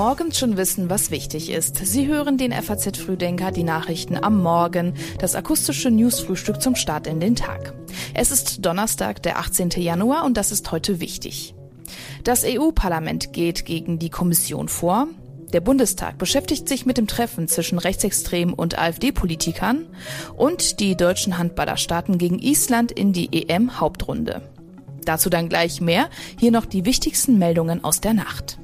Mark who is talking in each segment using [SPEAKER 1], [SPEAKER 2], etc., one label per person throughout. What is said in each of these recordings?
[SPEAKER 1] morgens schon wissen, was wichtig ist. Sie hören den FAZ Frühdenker, die Nachrichten am Morgen, das akustische Newsfrühstück zum Start in den Tag. Es ist Donnerstag, der 18. Januar und das ist heute wichtig. Das EU-Parlament geht gegen die Kommission vor. Der Bundestag beschäftigt sich mit dem Treffen zwischen Rechtsextremen und AfD-Politikern und die deutschen Handballer starten gegen Island in die EM-Hauptrunde. Dazu dann gleich mehr. Hier noch die wichtigsten Meldungen aus der Nacht.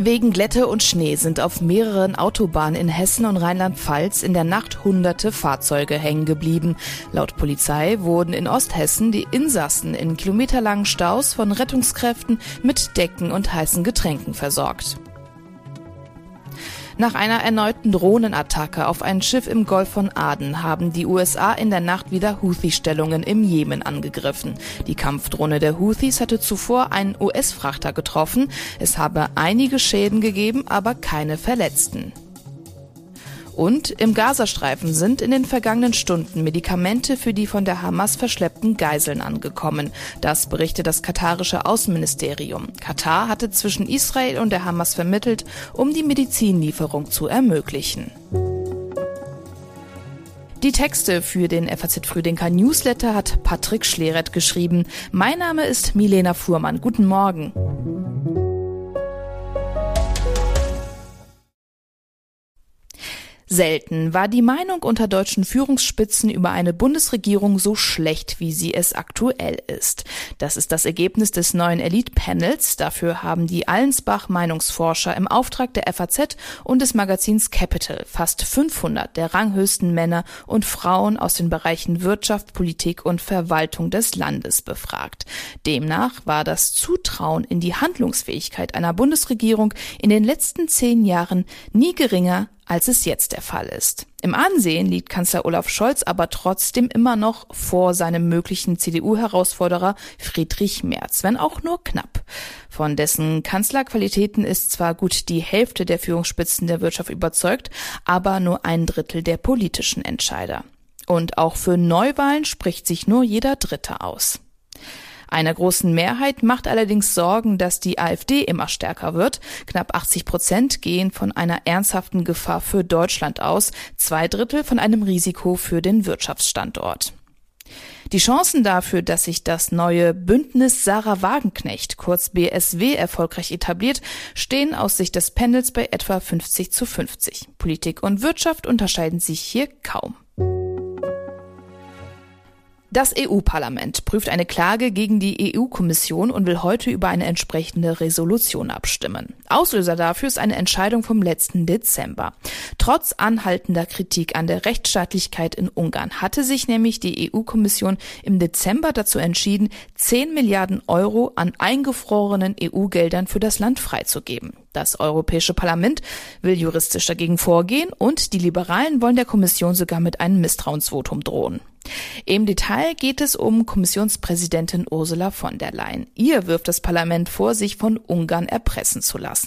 [SPEAKER 1] Wegen Glätte und Schnee sind auf mehreren Autobahnen in Hessen und Rheinland-Pfalz in der Nacht hunderte Fahrzeuge hängen geblieben. Laut Polizei wurden in Osthessen die Insassen in kilometerlangen Staus von Rettungskräften mit Decken und heißen Getränken versorgt. Nach einer erneuten Drohnenattacke auf ein Schiff im Golf von Aden haben die USA in der Nacht wieder Houthi-Stellungen im Jemen angegriffen. Die Kampfdrohne der Houthis hatte zuvor einen US-Frachter getroffen. Es habe einige Schäden gegeben, aber keine Verletzten. Und im Gazastreifen sind in den vergangenen Stunden Medikamente für die von der Hamas verschleppten Geiseln angekommen. Das berichtet das katarische Außenministerium. Katar hatte zwischen Israel und der Hamas vermittelt, um die Medizinlieferung zu ermöglichen. Die Texte für den FAZ Frühdenker Newsletter hat Patrick Schleret geschrieben. Mein Name ist Milena Fuhrmann. Guten Morgen. Selten war die Meinung unter deutschen Führungsspitzen über eine Bundesregierung so schlecht, wie sie es aktuell ist. Das ist das Ergebnis des neuen Elite-Panels. Dafür haben die Allensbach Meinungsforscher im Auftrag der FAZ und des Magazins Capital fast 500 der ranghöchsten Männer und Frauen aus den Bereichen Wirtschaft, Politik und Verwaltung des Landes befragt. Demnach war das Zutrauen in die Handlungsfähigkeit einer Bundesregierung in den letzten zehn Jahren nie geringer als es jetzt der Fall ist. Im Ansehen liegt Kanzler Olaf Scholz aber trotzdem immer noch vor seinem möglichen CDU-Herausforderer Friedrich Merz, wenn auch nur knapp. Von dessen Kanzlerqualitäten ist zwar gut die Hälfte der Führungsspitzen der Wirtschaft überzeugt, aber nur ein Drittel der politischen Entscheider. Und auch für Neuwahlen spricht sich nur jeder Dritte aus. Einer großen Mehrheit macht allerdings Sorgen, dass die AfD immer stärker wird. Knapp 80 Prozent gehen von einer ernsthaften Gefahr für Deutschland aus, zwei Drittel von einem Risiko für den Wirtschaftsstandort. Die Chancen dafür, dass sich das neue Bündnis Sarah Wagenknecht, kurz BSW, erfolgreich etabliert, stehen aus Sicht des Panels bei etwa 50 zu 50. Politik und Wirtschaft unterscheiden sich hier kaum. Das EU-Parlament prüft eine Klage gegen die EU-Kommission und will heute über eine entsprechende Resolution abstimmen. Auslöser dafür ist eine Entscheidung vom letzten Dezember. Trotz anhaltender Kritik an der Rechtsstaatlichkeit in Ungarn hatte sich nämlich die EU-Kommission im Dezember dazu entschieden, 10 Milliarden Euro an eingefrorenen EU-Geldern für das Land freizugeben. Das Europäische Parlament will juristisch dagegen vorgehen und die Liberalen wollen der Kommission sogar mit einem Misstrauensvotum drohen. Im Detail geht es um Kommissionspräsidentin Ursula von der Leyen. Ihr wirft das Parlament vor, sich von Ungarn erpressen zu lassen.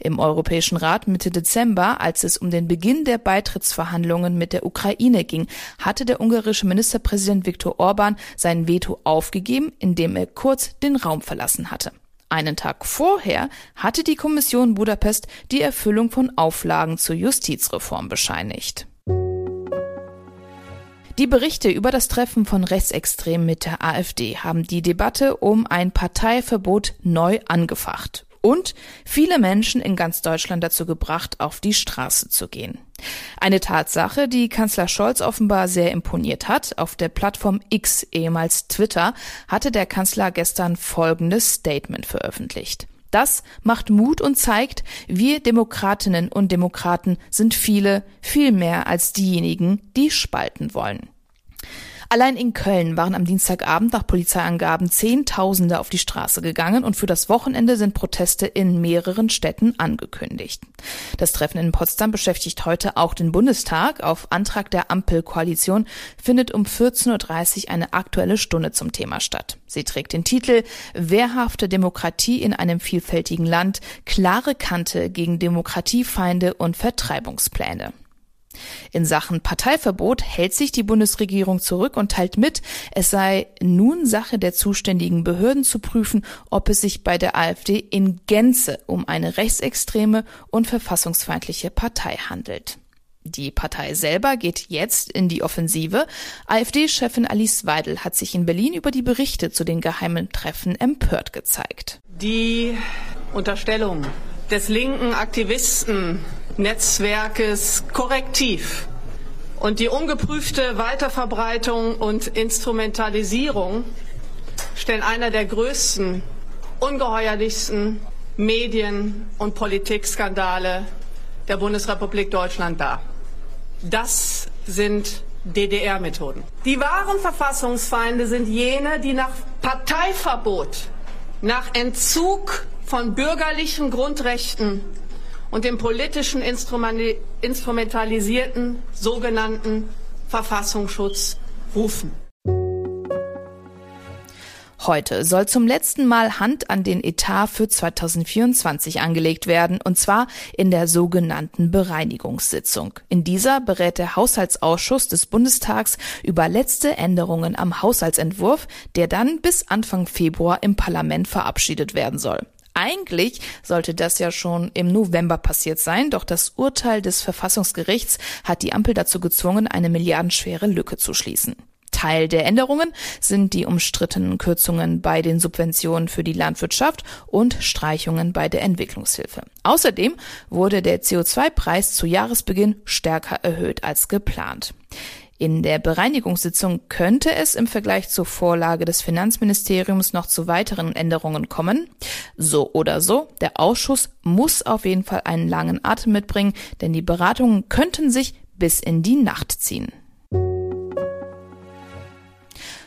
[SPEAKER 1] Im Europäischen Rat Mitte Dezember, als es um den Beginn der Beitrittsverhandlungen mit der Ukraine ging, hatte der ungarische Ministerpräsident Viktor Orban sein Veto aufgegeben, indem er kurz den Raum verlassen hatte. Einen Tag vorher hatte die Kommission Budapest die Erfüllung von Auflagen zur Justizreform bescheinigt. Die Berichte über das Treffen von Rechtsextremen mit der AfD haben die Debatte um ein Parteiverbot neu angefacht und viele Menschen in ganz Deutschland dazu gebracht, auf die Straße zu gehen. Eine Tatsache, die Kanzler Scholz offenbar sehr imponiert hat. Auf der Plattform X, ehemals Twitter, hatte der Kanzler gestern folgendes Statement veröffentlicht. Das macht Mut und zeigt, wir Demokratinnen und Demokraten sind viele, viel mehr als diejenigen, die spalten wollen. Allein in Köln waren am Dienstagabend nach Polizeiangaben Zehntausende auf die Straße gegangen und für das Wochenende sind Proteste in mehreren Städten angekündigt. Das Treffen in Potsdam beschäftigt heute auch den Bundestag. Auf Antrag der Ampelkoalition findet um 14.30 Uhr eine aktuelle Stunde zum Thema statt. Sie trägt den Titel Wehrhafte Demokratie in einem vielfältigen Land, klare Kante gegen Demokratiefeinde und Vertreibungspläne. In Sachen Parteiverbot hält sich die Bundesregierung zurück und teilt mit, es sei nun Sache der zuständigen Behörden zu prüfen, ob es sich bei der AfD in Gänze um eine rechtsextreme und verfassungsfeindliche Partei handelt. Die Partei selber geht jetzt in die Offensive. AfD-Chefin Alice Weidel hat sich in Berlin über die Berichte zu den geheimen Treffen empört gezeigt.
[SPEAKER 2] Die Unterstellung des linken Aktivistennetzwerkes Korrektiv und die ungeprüfte Weiterverbreitung und Instrumentalisierung stellen einer der größten, ungeheuerlichsten Medien- und Politikskandale der Bundesrepublik Deutschland dar. Das sind DDR-Methoden. Die wahren Verfassungsfeinde sind jene, die nach Parteiverbot, nach Entzug von bürgerlichen Grundrechten und dem politischen instrumentalisierten sogenannten Verfassungsschutz rufen.
[SPEAKER 1] Heute soll zum letzten Mal Hand an den Etat für 2024 angelegt werden, und zwar in der sogenannten Bereinigungssitzung. In dieser berät der Haushaltsausschuss des Bundestags über letzte Änderungen am Haushaltsentwurf, der dann bis Anfang Februar im Parlament verabschiedet werden soll. Eigentlich sollte das ja schon im November passiert sein, doch das Urteil des Verfassungsgerichts hat die Ampel dazu gezwungen, eine milliardenschwere Lücke zu schließen. Teil der Änderungen sind die umstrittenen Kürzungen bei den Subventionen für die Landwirtschaft und Streichungen bei der Entwicklungshilfe. Außerdem wurde der CO2-Preis zu Jahresbeginn stärker erhöht als geplant. In der Bereinigungssitzung könnte es im Vergleich zur Vorlage des Finanzministeriums noch zu weiteren Änderungen kommen. So oder so, der Ausschuss muss auf jeden Fall einen langen Atem mitbringen, denn die Beratungen könnten sich bis in die Nacht ziehen.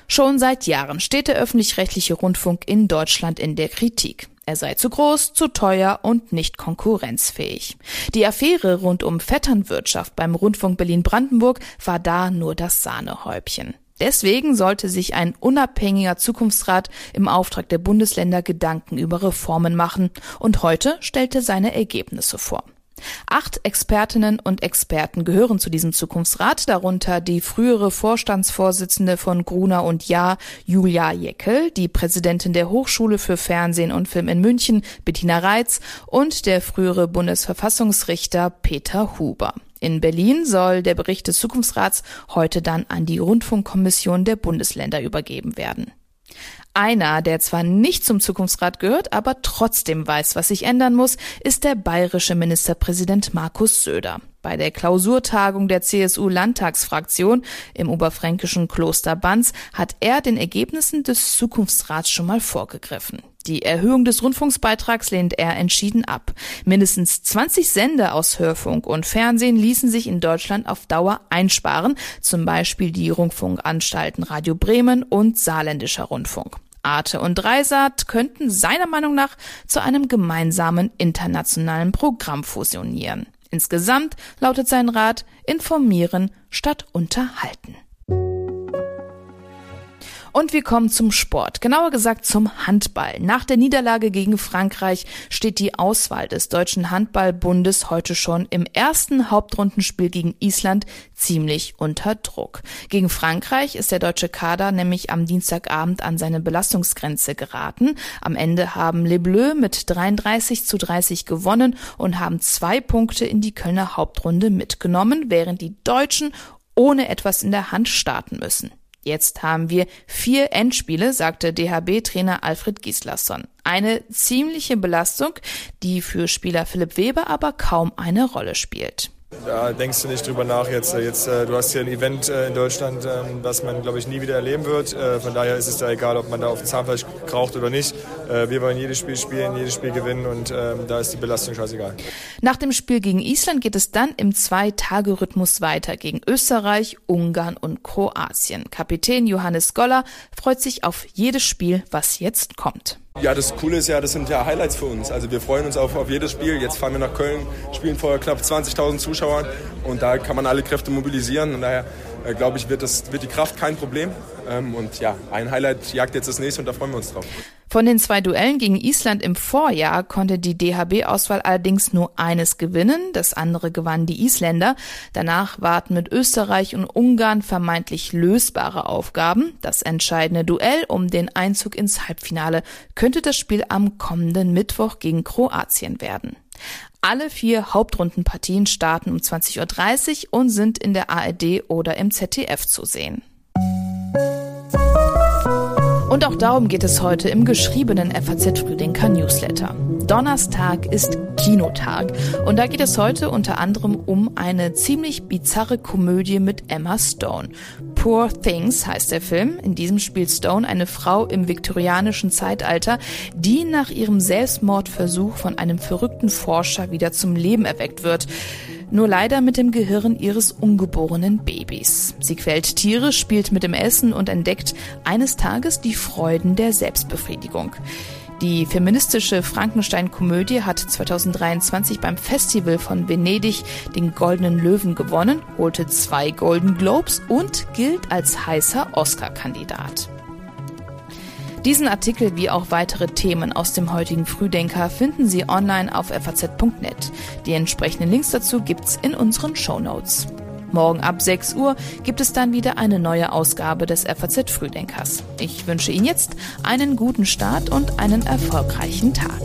[SPEAKER 1] Schon seit Jahren steht der öffentlich-rechtliche Rundfunk in Deutschland in der Kritik. Er sei zu groß, zu teuer und nicht konkurrenzfähig. Die Affäre rund um Vetternwirtschaft beim Rundfunk Berlin-Brandenburg war da nur das Sahnehäubchen. Deswegen sollte sich ein unabhängiger Zukunftsrat im Auftrag der Bundesländer Gedanken über Reformen machen und heute stellte seine Ergebnisse vor. Acht Expertinnen und Experten gehören zu diesem Zukunftsrat, darunter die frühere Vorstandsvorsitzende von Gruner und Jahr, Julia Jeckel, die Präsidentin der Hochschule für Fernsehen und Film in München, Bettina Reitz, und der frühere Bundesverfassungsrichter Peter Huber. In Berlin soll der Bericht des Zukunftsrats heute dann an die Rundfunkkommission der Bundesländer übergeben werden. Einer, der zwar nicht zum Zukunftsrat gehört, aber trotzdem weiß, was sich ändern muss, ist der bayerische Ministerpräsident Markus Söder. Bei der Klausurtagung der CSU-Landtagsfraktion im oberfränkischen Kloster Banz hat er den Ergebnissen des Zukunftsrats schon mal vorgegriffen. Die Erhöhung des Rundfunksbeitrags lehnt er entschieden ab. Mindestens 20 Sender aus Hörfunk und Fernsehen ließen sich in Deutschland auf Dauer einsparen, zum Beispiel die Rundfunkanstalten Radio Bremen und Saarländischer Rundfunk. Arte und Dreisat könnten seiner Meinung nach zu einem gemeinsamen internationalen Programm fusionieren. Insgesamt lautet sein Rat informieren statt unterhalten. Und wir kommen zum Sport, genauer gesagt zum Handball. Nach der Niederlage gegen Frankreich steht die Auswahl des Deutschen Handballbundes heute schon im ersten Hauptrundenspiel gegen Island ziemlich unter Druck. Gegen Frankreich ist der deutsche Kader nämlich am Dienstagabend an seine Belastungsgrenze geraten. Am Ende haben Les Bleus mit 33 zu 30 gewonnen und haben zwei Punkte in die Kölner Hauptrunde mitgenommen, während die Deutschen ohne etwas in der Hand starten müssen. Jetzt haben wir vier Endspiele, sagte DHB-Trainer Alfred Gislason. Eine ziemliche Belastung, die für Spieler Philipp Weber aber kaum eine Rolle spielt.
[SPEAKER 3] Da denkst du nicht drüber nach jetzt. jetzt äh, du hast hier ein Event äh, in Deutschland, ähm, das man, glaube ich, nie wieder erleben wird. Äh, von daher ist es da egal, ob man da auf Zahnfleisch kraucht oder nicht. Wir wollen jedes Spiel spielen, jedes Spiel gewinnen und ähm, da ist die Belastung scheißegal.
[SPEAKER 1] Nach dem Spiel gegen Island geht es dann im Zwei-Tage-Rhythmus weiter gegen Österreich, Ungarn und Kroatien. Kapitän Johannes Goller freut sich auf jedes Spiel, was jetzt kommt.
[SPEAKER 3] Ja, das Coole ist ja, das sind ja Highlights für uns. Also wir freuen uns auf, auf jedes Spiel. Jetzt fahren wir nach Köln, spielen vor knapp 20.000 Zuschauern und da kann man alle Kräfte mobilisieren. Und daher
[SPEAKER 4] äh, glaube ich, wird, das, wird die Kraft kein Problem. Ähm, und ja, ein Highlight jagt jetzt das nächste und da freuen wir uns drauf.
[SPEAKER 1] Von den zwei Duellen gegen Island im Vorjahr konnte die DHB-Auswahl allerdings nur eines gewinnen, das andere gewannen die Isländer. Danach warten mit Österreich und Ungarn vermeintlich lösbare Aufgaben. Das entscheidende Duell um den Einzug ins Halbfinale könnte das Spiel am kommenden Mittwoch gegen Kroatien werden. Alle vier Hauptrundenpartien starten um 20.30 Uhr und sind in der ARD oder im ZDF zu sehen. Und auch darum geht es heute im geschriebenen FAZ Frühdenker Newsletter. Donnerstag ist Kinotag und da geht es heute unter anderem um eine ziemlich bizarre Komödie mit Emma Stone. Poor Things heißt der Film. In diesem spielt Stone eine Frau im viktorianischen Zeitalter, die nach ihrem Selbstmordversuch von einem verrückten Forscher wieder zum Leben erweckt wird nur leider mit dem Gehirn ihres ungeborenen Babys. Sie quält Tiere, spielt mit dem Essen und entdeckt eines Tages die Freuden der Selbstbefriedigung. Die feministische Frankenstein-Komödie hat 2023 beim Festival von Venedig den Goldenen Löwen gewonnen, holte zwei Golden Globes und gilt als heißer Oscar-Kandidat. Diesen Artikel wie auch weitere Themen aus dem heutigen Frühdenker finden Sie online auf faz.net. Die entsprechenden Links dazu gibt's in unseren Show Notes. Morgen ab 6 Uhr gibt es dann wieder eine neue Ausgabe des FAZ Frühdenkers. Ich wünsche Ihnen jetzt einen guten Start und einen erfolgreichen Tag.